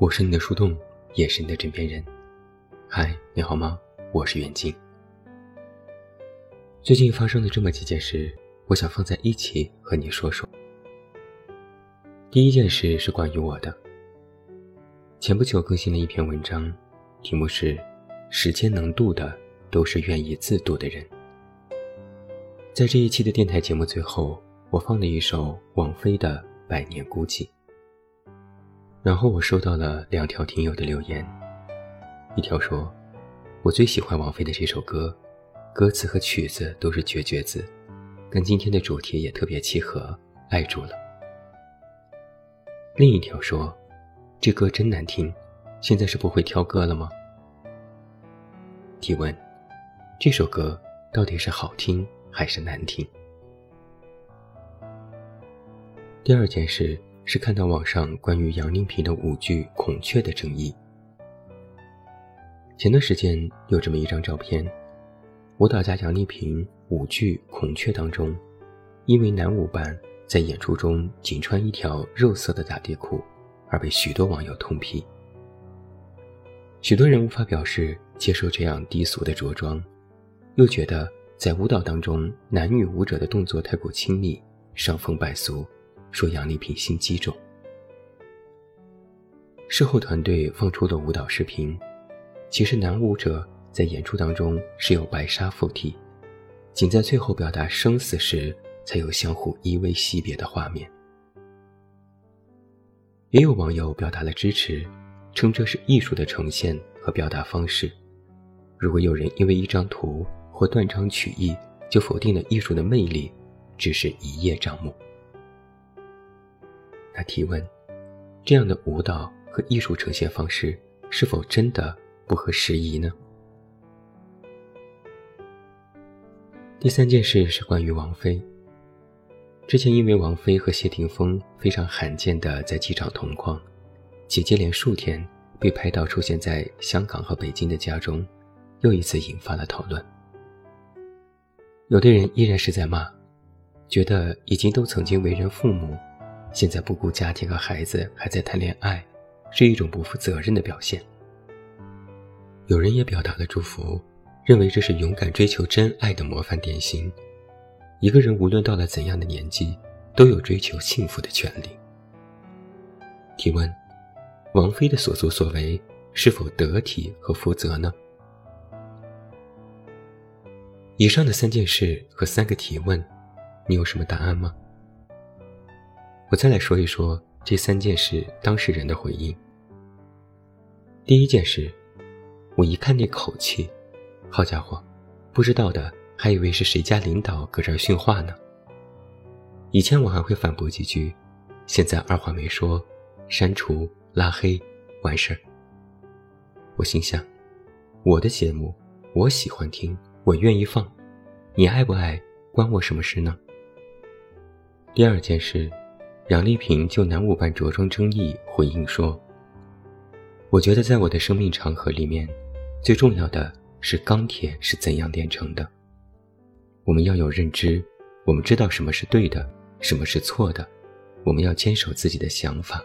我是你的树洞，也是你的枕边人。嗨，你好吗？我是袁静。最近发生的这么几件事，我想放在一起和你说说。第一件事是关于我的。前不久更新了一篇文章，题目是“时间能渡的，都是愿意自渡的人”。在这一期的电台节目最后，我放了一首王菲的《百年孤寂》。然后我收到了两条听友的留言，一条说：“我最喜欢王菲的这首歌，歌词和曲子都是绝绝子，跟今天的主题也特别契合，爱住了。”另一条说：“这歌真难听，现在是不会挑歌了吗？”提问：这首歌到底是好听还是难听？第二件事。是看到网上关于杨丽萍的舞剧《孔雀》的争议。前段时间有这么一张照片，舞蹈家杨丽萍舞剧《孔雀》当中，因为男舞伴在演出中仅穿一条肉色的打底裤，而被许多网友痛批。许多人无法表示接受这样低俗的着装，又觉得在舞蹈当中男女舞者的动作太过亲密，伤风败俗。说杨丽萍心机重。事后团队放出的舞蹈视频，其实男舞者在演出当中是有白纱附体，仅在最后表达生死时才有相互依偎惜别的画面。也有网友表达了支持，称这是艺术的呈现和表达方式。如果有人因为一张图或断章取义就否定了艺术的魅力，只是一叶障目。他提问：“这样的舞蹈和艺术呈现方式是否真的不合时宜呢？”第三件事是关于王菲。之前因为王菲和谢霆锋非常罕见的在机场同框，且接连数天被拍到出现在香港和北京的家中，又一次引发了讨论。有的人依然是在骂，觉得已经都曾经为人父母。现在不顾家庭和孩子还在谈恋爱，是一种不负责任的表现。有人也表达了祝福，认为这是勇敢追求真爱的模范典型。一个人无论到了怎样的年纪，都有追求幸福的权利。提问：王菲的所作所为是否得体和负责呢？以上的三件事和三个提问，你有什么答案吗？我再来说一说这三件事当事人的回应。第一件事，我一看那口气，好家伙，不知道的还以为是谁家领导搁这儿训话呢。以前我还会反驳几句，现在二话没说，删除拉黑，完事儿。我心想，我的节目我喜欢听，我愿意放，你爱不爱关我什么事呢？第二件事。杨丽萍就男舞伴着装争议回应说：“我觉得在我的生命长河里面，最重要的是钢铁是怎样炼成的。我们要有认知，我们知道什么是对的，什么是错的，我们要坚守自己的想法。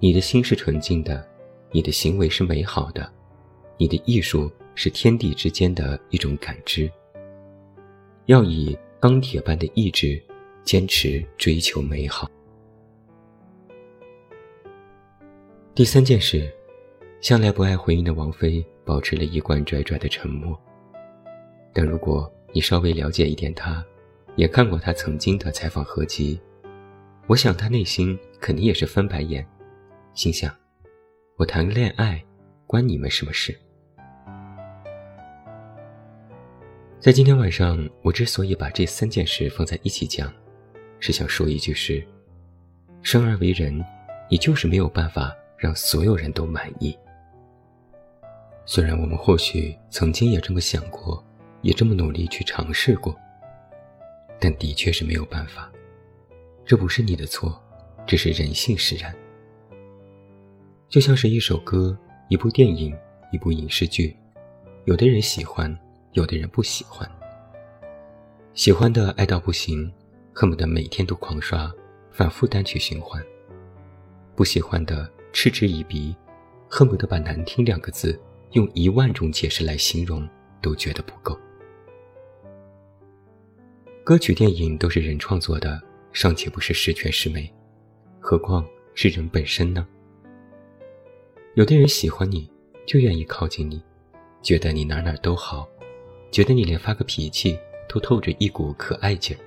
你的心是纯净的，你的行为是美好的，你的艺术是天地之间的一种感知。要以钢铁般的意志。”坚持追求美好。第三件事，向来不爱回应的王菲保持了一贯拽拽的沉默。但如果你稍微了解一点她，也看过她曾经的采访合集，我想她内心肯定也是翻白眼，心想：我谈个恋爱，关你们什么事？在今天晚上，我之所以把这三件事放在一起讲。是想说一句：是，生而为人，你就是没有办法让所有人都满意。虽然我们或许曾经也这么想过，也这么努力去尝试过，但的确是没有办法。这不是你的错，这是人性使然。就像是一首歌、一部电影、一部影视剧，有的人喜欢，有的人不喜欢。喜欢的爱到不行。恨不得每天都狂刷，反复单曲循环。不喜欢的嗤之以鼻，恨不得把“难听”两个字用一万种解释来形容，都觉得不够。歌曲、电影都是人创作的，尚且不是十全十美，何况是人本身呢？有的人喜欢你，就愿意靠近你，觉得你哪哪都好，觉得你连发个脾气都透着一股可爱劲儿。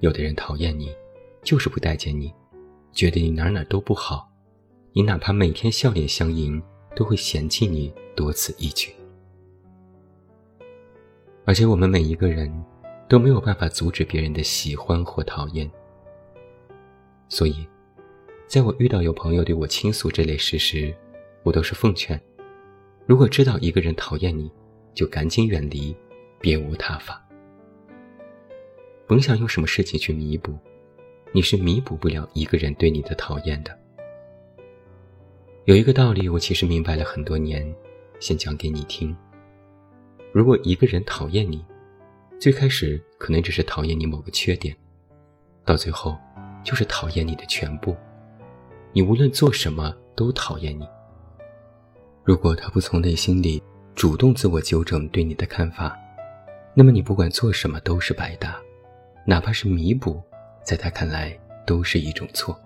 有的人讨厌你，就是不待见你，觉得你哪哪都不好，你哪怕每天笑脸相迎，都会嫌弃你多此一举。而且我们每一个人都没有办法阻止别人的喜欢或讨厌，所以，在我遇到有朋友对我倾诉这类事时，我都是奉劝：如果知道一个人讨厌你，就赶紧远离，别无他法。甭想用什么事情去弥补，你是弥补不了一个人对你的讨厌的。有一个道理，我其实明白了很多年，先讲给你听。如果一个人讨厌你，最开始可能只是讨厌你某个缺点，到最后就是讨厌你的全部。你无论做什么都讨厌你。如果他不从内心里主动自我纠正对你的看法，那么你不管做什么都是白搭。哪怕是弥补，在他看来都是一种错。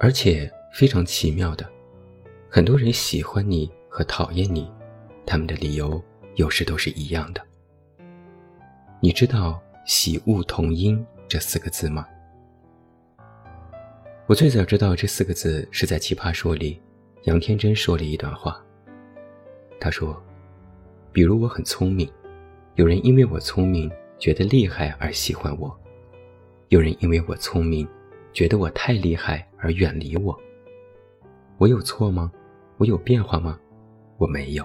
而且非常奇妙的，很多人喜欢你和讨厌你，他们的理由有时都是一样的。你知道“喜恶同音”这四个字吗？我最早知道这四个字是在《奇葩说》里，杨天真说了一段话。他说：“比如我很聪明。”有人因为我聪明觉得厉害而喜欢我，有人因为我聪明觉得我太厉害而远离我。我有错吗？我有变化吗？我没有。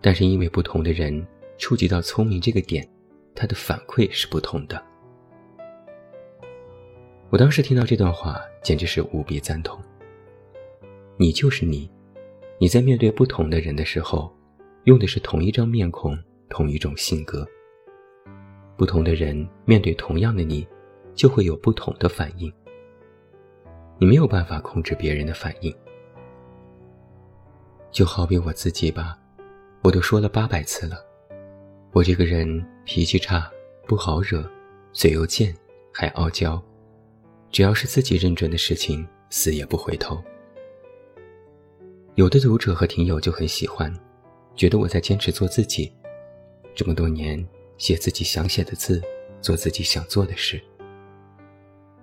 但是因为不同的人触及到聪明这个点，他的反馈是不同的。我当时听到这段话，简直是无比赞同。你就是你，你在面对不同的人的时候，用的是同一张面孔。同一种性格，不同的人面对同样的你，就会有不同的反应。你没有办法控制别人的反应，就好比我自己吧，我都说了八百次了，我这个人脾气差，不好惹，嘴又贱，还傲娇，只要是自己认准的事情，死也不回头。有的读者和听友就很喜欢，觉得我在坚持做自己。这么多年，写自己想写的字，做自己想做的事。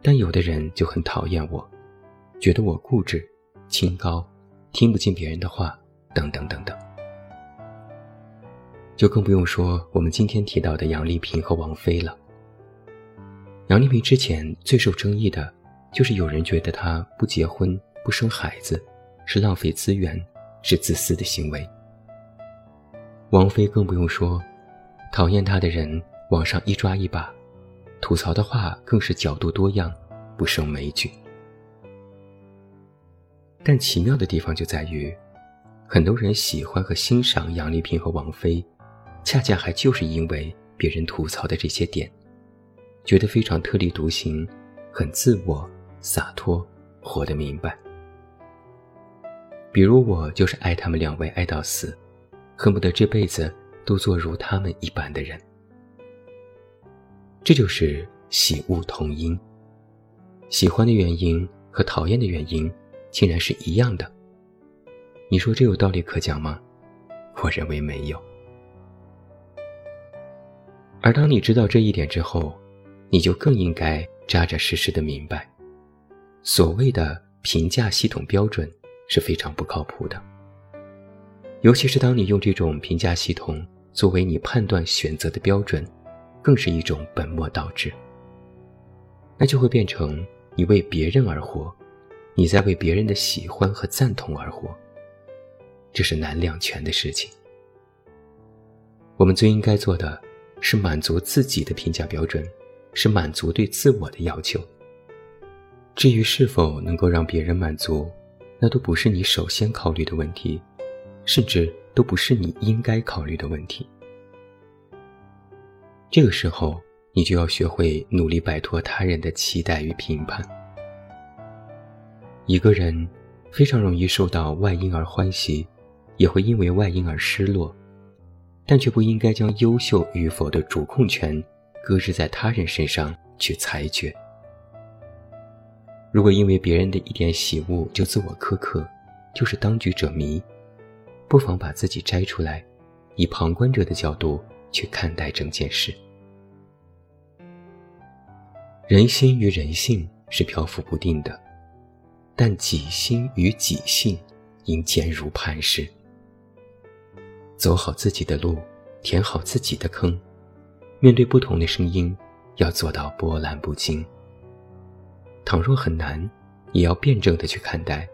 但有的人就很讨厌我，觉得我固执、清高，听不进别人的话，等等等等。就更不用说我们今天提到的杨丽萍和王菲了。杨丽萍之前最受争议的，就是有人觉得她不结婚、不生孩子，是浪费资源，是自私的行为。王菲更不用说。讨厌他的人，往上一抓一把，吐槽的话更是角度多样，不胜枚举。但奇妙的地方就在于，很多人喜欢和欣赏杨丽萍和王菲，恰恰还就是因为别人吐槽的这些点，觉得非常特立独行，很自我、洒脱，活得明白。比如我就是爱他们两位爱到死，恨不得这辈子。都做如他们一般的人，这就是喜恶同音。喜欢的原因和讨厌的原因竟然是一样的。你说这有道理可讲吗？我认为没有。而当你知道这一点之后，你就更应该扎扎实实的明白，所谓的评价系统标准是非常不靠谱的。尤其是当你用这种评价系统。作为你判断选择的标准，更是一种本末倒置。那就会变成你为别人而活，你在为别人的喜欢和赞同而活。这是难两全的事情。我们最应该做的是满足自己的评价标准，是满足对自我的要求。至于是否能够让别人满足，那都不是你首先考虑的问题，甚至。都不是你应该考虑的问题。这个时候，你就要学会努力摆脱他人的期待与评判，一个人非常容易受到外因而欢喜，也会因为外因而失落，但却不应该将优秀与否的主控权搁置在他人身上去裁决。如果因为别人的一点喜恶就自我苛刻，就是当局者迷，不妨把自己摘出来，以旁观者的角度去看待整件事。人心与人性是漂浮不定的，但己心与己性应坚如磐石。走好自己的路，填好自己的坑，面对不同的声音，要做到波澜不惊。倘若很难，也要辩证的去看待，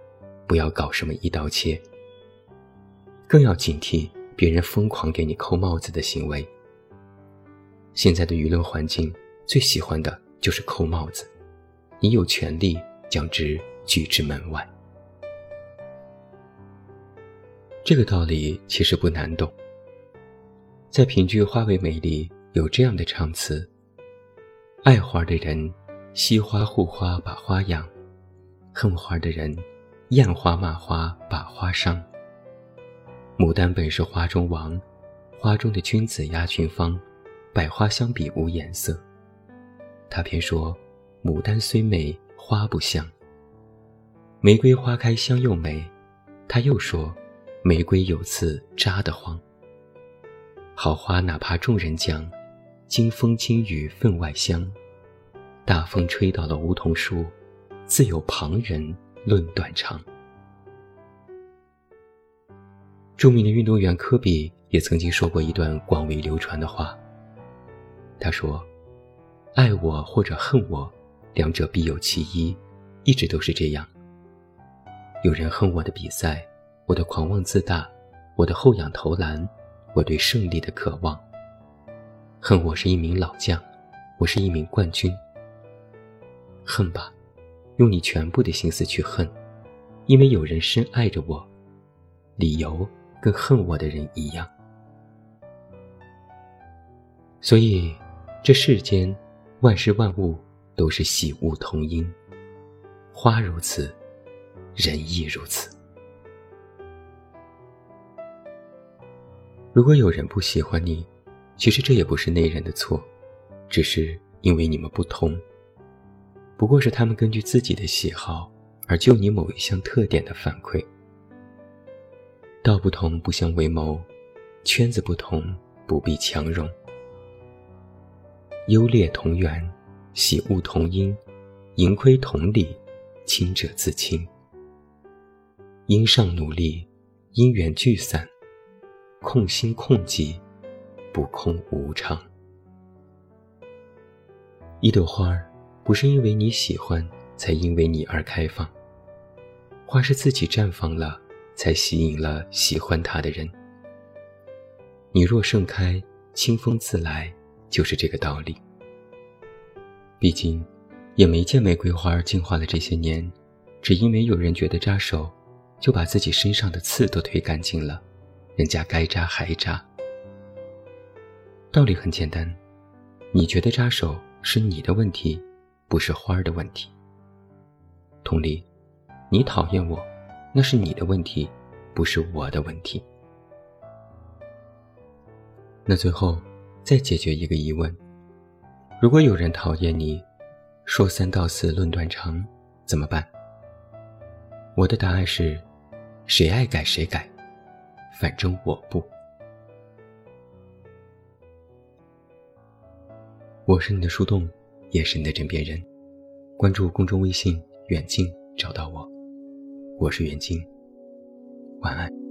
不要搞什么一刀切。更要警惕别人疯狂给你扣帽子的行为。现在的舆论环境最喜欢的。就是扣帽子，你有权利将之拒之门外。这个道理其实不难懂。在评剧《花为美》里有这样的唱词：爱花的人惜花护花把花养，恨花的人厌花骂花把花伤。牡丹本是花中王，花中的君子压群芳，百花相比无颜色。他偏说：“牡丹虽美，花不香。玫瑰花开香又美。”他又说：“玫瑰有刺扎得慌。好花哪怕众人讲，经风经雨分外香。大风吹倒了梧桐树，自有旁人论短长。”著名的运动员科比也曾经说过一段广为流传的话。他说。爱我或者恨我，两者必有其一，一直都是这样。有人恨我的比赛，我的狂妄自大，我的后仰投篮，我对胜利的渴望。恨我是一名老将，我是一名冠军。恨吧，用你全部的心思去恨，因为有人深爱着我，理由跟恨我的人一样。所以，这世间。万事万物都是喜恶同音，花如此，人亦如此。如果有人不喜欢你，其实这也不是那人的错，只是因为你们不同。不过是他们根据自己的喜好而就你某一项特点的反馈。道不同不相为谋，圈子不同不必强融。优劣同源，喜恶同因，盈亏同理，清者自清。因上努力，因缘聚散，空心空己，不空无常。一朵花儿，不是因为你喜欢，才因为你而开放。花是自己绽放了，才吸引了喜欢他的人。你若盛开，清风自来。就是这个道理。毕竟，也没见玫瑰花进化了这些年，只因为有人觉得扎手，就把自己身上的刺都推干净了，人家该扎还扎。道理很简单，你觉得扎手是你的问题，不是花儿的问题。同理，你讨厌我，那是你的问题，不是我的问题。那最后。再解决一个疑问：如果有人讨厌你，说三道四论断长，怎么办？我的答案是：谁爱改谁改，反正我不。我是你的树洞，也是你的枕边人。关注公众微信“远近”，找到我。我是袁静，晚安。